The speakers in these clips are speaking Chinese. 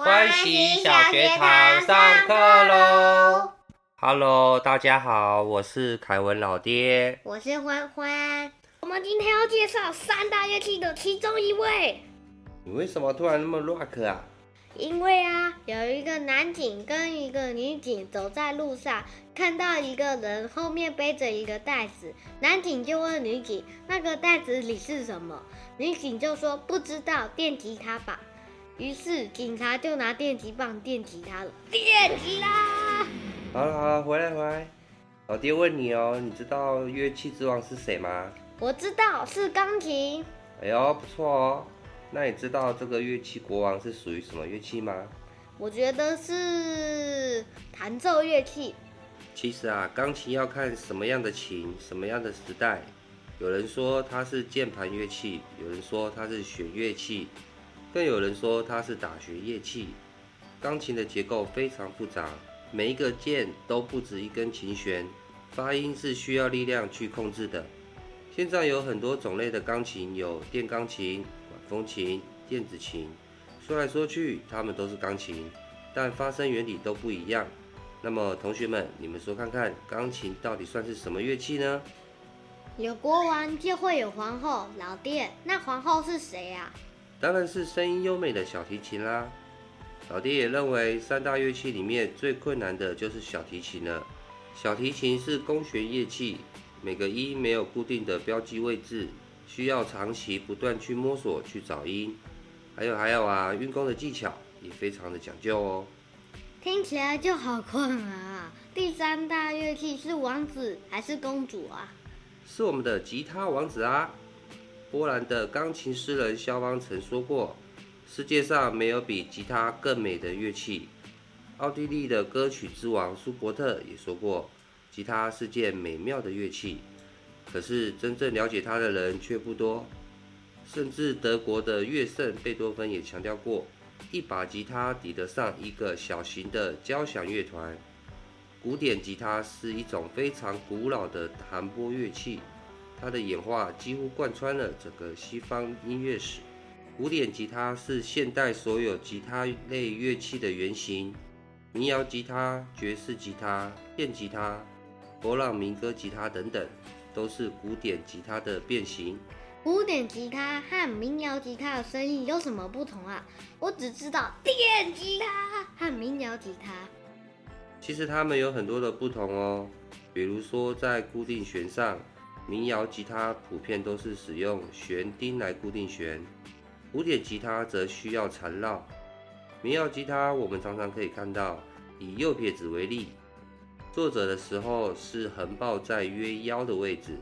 欢喜小学堂上课喽！Hello，大家好，我是凯文老爹。我是欢欢。我们今天要介绍三大乐器的其中一位。你为什么突然那么 rock 啊？因为啊，有一个男警跟一个女警走在路上，看到一个人后面背着一个袋子，男警就问女警：“那个袋子里是什么？”女警就说：“不知道，电吉他吧。”于是警察就拿电击棒电击他了，电击啦！好了好了，回来回来，老爹问你哦，你知道乐器之王是谁吗？我知道是钢琴。哎呦，不错哦。那你知道这个乐器国王是属于什么乐器吗？我觉得是弹奏乐器。其实啊，钢琴要看什么样的琴，什么样的时代。有人说它是键盘乐器，有人说它是弦乐器。更有人说它是打弦乐器。钢琴的结构非常复杂，每一个键都不止一根琴弦，发音是需要力量去控制的。现在有很多种类的钢琴，有电钢琴、管风琴、电子琴。说来说去，它们都是钢琴，但发声原理都不一样。那么，同学们，你们说看看，钢琴到底算是什么乐器呢？有国王就会有皇后，老爹，那皇后是谁呀？当然是声音优美的小提琴啦。老爹也认为三大乐器里面最困难的就是小提琴了。小提琴是弓弦乐器，每个音没有固定的标记位置，需要长期不断去摸索去找音。还有还有啊，运弓的技巧也非常的讲究哦。听起来就好困难啊！第三大乐器是王子还是公主啊？是我们的吉他王子啊！波兰的钢琴诗人肖邦曾说过：“世界上没有比吉他更美的乐器。”奥地利的歌曲之王舒伯特也说过：“吉他是件美妙的乐器。”可是真正了解它的人却不多。甚至德国的乐圣贝多芬也强调过：“一把吉他抵得上一个小型的交响乐团。”古典吉他是一种非常古老的弹拨乐器。它的演化几乎贯穿了整个西方音乐史。古典吉他是现代所有吉他类乐器的原型，民谣吉他、爵士吉他、电吉他、勃朗民歌吉他等等，都是古典吉他的变形。古典吉他和民谣吉他的声音有什么不同啊？我只知道电吉他和民谣吉他。其实它们有很多的不同哦，比如说在固定弦上。民谣吉他普遍都是使用弦钉来固定弦，古典吉他则需要缠绕。民谣吉他我们常常可以看到，以右撇子为例，坐着的时候是横抱在约腰的位置，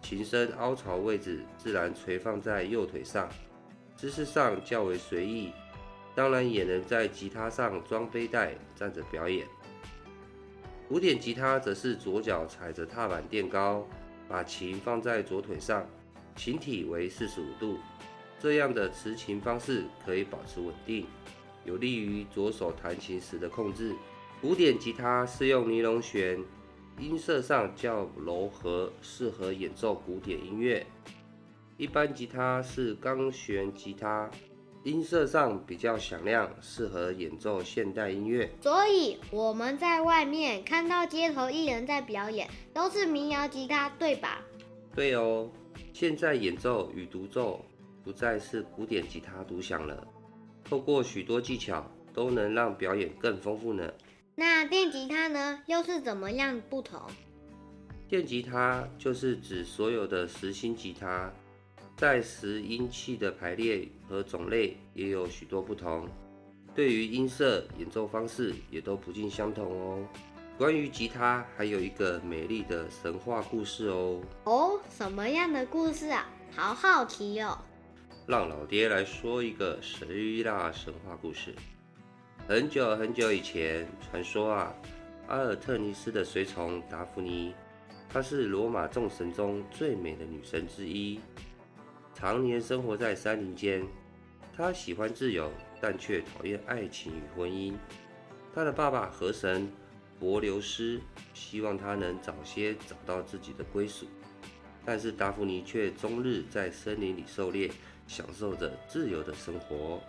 琴身凹槽位置自然垂放在右腿上，姿势上较为随意，当然也能在吉他上装背带站着表演。古典吉他则是左脚踩着踏板垫高。把琴放在左腿上，琴体为四十五度，这样的持琴方式可以保持稳定，有利于左手弹琴时的控制。古典吉他是用尼龙弦，音色上较柔和，适合演奏古典音乐。一般吉他是钢弦吉他。音色上比较响亮，适合演奏现代音乐。所以我们在外面看到街头艺人在表演，都是民谣吉他，对吧？对哦，现在演奏与独奏不再是古典吉他独享了，透过许多技巧都能让表演更丰富呢。那电吉他呢，又是怎么样不同？电吉他就是指所有的实心吉他。在拾音器的排列和种类也有许多不同，对于音色、演奏方式也都不尽相同哦。关于吉他，还有一个美丽的神话故事哦。哦，什么样的故事啊？好好奇哦。让老爹来说一个希腊神话故事。很久很久以前，传说啊，阿尔特尼斯的随从达芙妮，她是罗马众神中最美的女神之一。常年生活在山林间，他喜欢自由，但却讨厌爱情与婚姻。他的爸爸河神伯流斯希望他能早些找到自己的归属，但是达芙妮却终日在森林里狩猎，享受着自由的生活。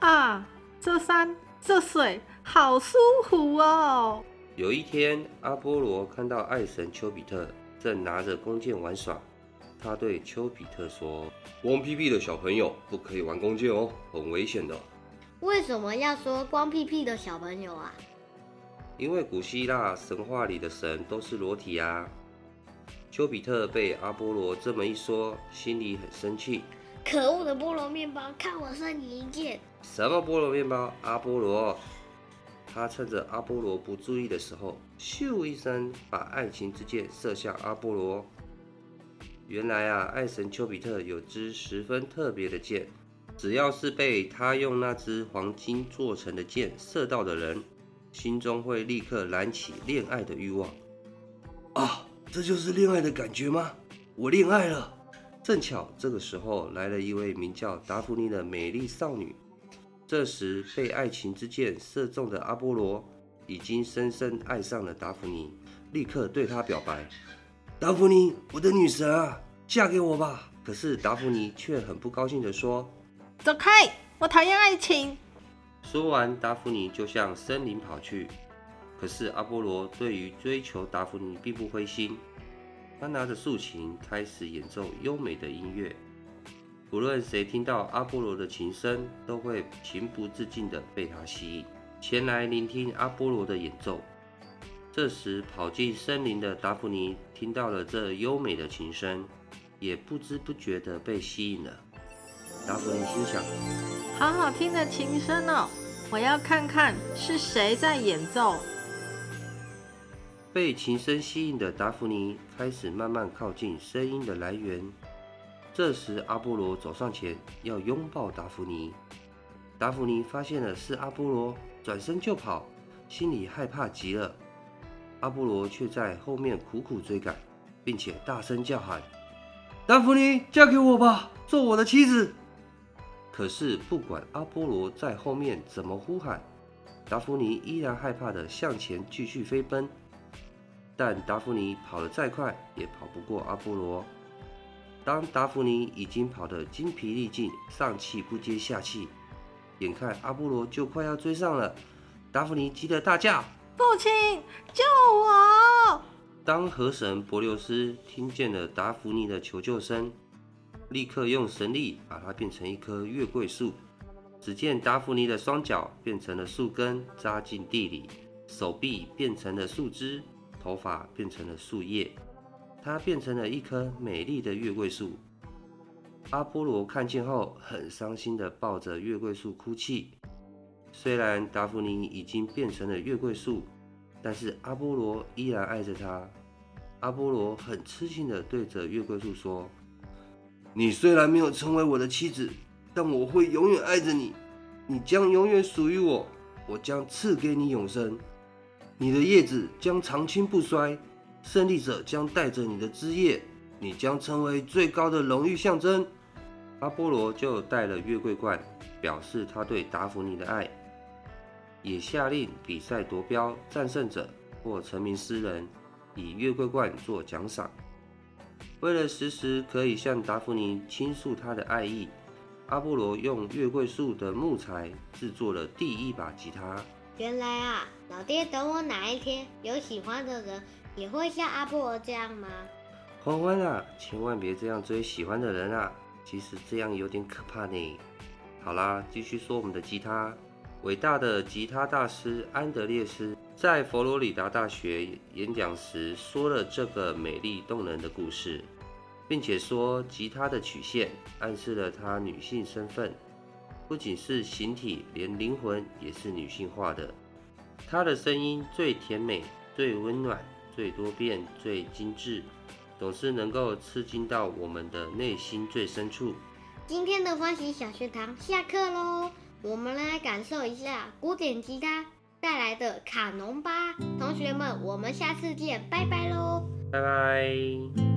啊，这山这水好舒服哦。有一天，阿波罗看到爱神丘比特正拿着弓箭玩耍，他对丘比特说：“光屁屁的小朋友不可以玩弓箭哦，很危险的。”为什么要说光屁屁的小朋友啊？因为古希腊神话里的神都是裸体啊。丘比特被阿波罗这么一说，心里很生气。可恶的菠萝面包，看我射你一箭！什么菠萝面包？阿波罗，他趁着阿波罗不注意的时候，咻一声把爱情之箭射向阿波罗。原来啊，爱神丘比特有支十分特别的箭，只要是被他用那支黄金做成的箭射到的人，心中会立刻燃起恋爱的欲望。啊！这就是恋爱的感觉吗？我恋爱了。正巧这个时候来了一位名叫达芙妮的美丽少女。这时被爱情之箭射中的阿波罗已经深深爱上了达芙妮，立刻对她表白：“达芙妮，我的女神啊，嫁给我吧！”可是达芙妮却很不高兴地说：“走开，我讨厌爱情。”说完，达芙妮就向森林跑去。可是阿波罗对于追求达芙妮并不灰心，他拿着竖琴开始演奏优美的音乐，无论谁听到阿波罗的琴声，都会情不自禁地被他吸引，前来聆听阿波罗的演奏。这时，跑进森林的达芙妮听到了这优美的琴声，也不知不觉地被吸引了。达芙妮心想：好好听的琴声哦，我要看看是谁在演奏。被琴声吸引的达芙妮开始慢慢靠近声音的来源。这时，阿波罗走上前要拥抱达芙妮。达芙妮发现了是阿波罗，转身就跑，心里害怕极了。阿波罗却在后面苦苦追赶，并且大声叫喊：“达芙妮，嫁给我吧，做我的妻子！”可是，不管阿波罗在后面怎么呼喊，达芙妮依然害怕的向前继续飞奔。但达芙妮跑得再快，也跑不过阿波罗。当达芙妮已经跑得精疲力尽，上气不接下气，眼看阿波罗就快要追上了，达芙妮急得大叫：“父亲，救我！”当河神伯琉斯听见了达芙妮的求救声，立刻用神力把它变成一棵月桂树。只见达芙妮的双脚变成了树根，扎进地里；手臂变成了树枝。头发变成了树叶，它变成了一棵美丽的月桂树。阿波罗看见后，很伤心的抱着月桂树哭泣。虽然达芙妮已经变成了月桂树，但是阿波罗依然爱着她。阿波罗很痴情的对着月桂树说：“你虽然没有成为我的妻子，但我会永远爱着你。你将永远属于我，我将赐给你永生。”你的叶子将长青不衰，胜利者将带着你的枝叶，你将成为最高的荣誉象征。阿波罗就带了月桂冠，表示他对达芙妮的爱，也下令比赛夺标，战胜者或成名诗人以月桂冠做奖赏。为了时时可以向达芙妮倾诉他的爱意，阿波罗用月桂树的木材制作了第一把吉他。原来啊，老爹等我哪一天有喜欢的人，也会像阿波罗这样吗？欢欢啊，千万别这样追喜欢的人啊！其实这样有点可怕呢。好啦，继续说我们的吉他。伟大的吉他大师安德烈斯在佛罗里达大学演讲时说了这个美丽动人的故事，并且说吉他的曲线暗示了他女性身份。不仅是形体，连灵魂也是女性化的。她的声音最甜美、最温暖、最多变、最精致，总是能够刺激到我们的内心最深处。今天的欢喜小学堂下课喽，我们来感受一下古典吉他带来的卡农吧。同学们，我们下次见，拜拜喽！拜拜。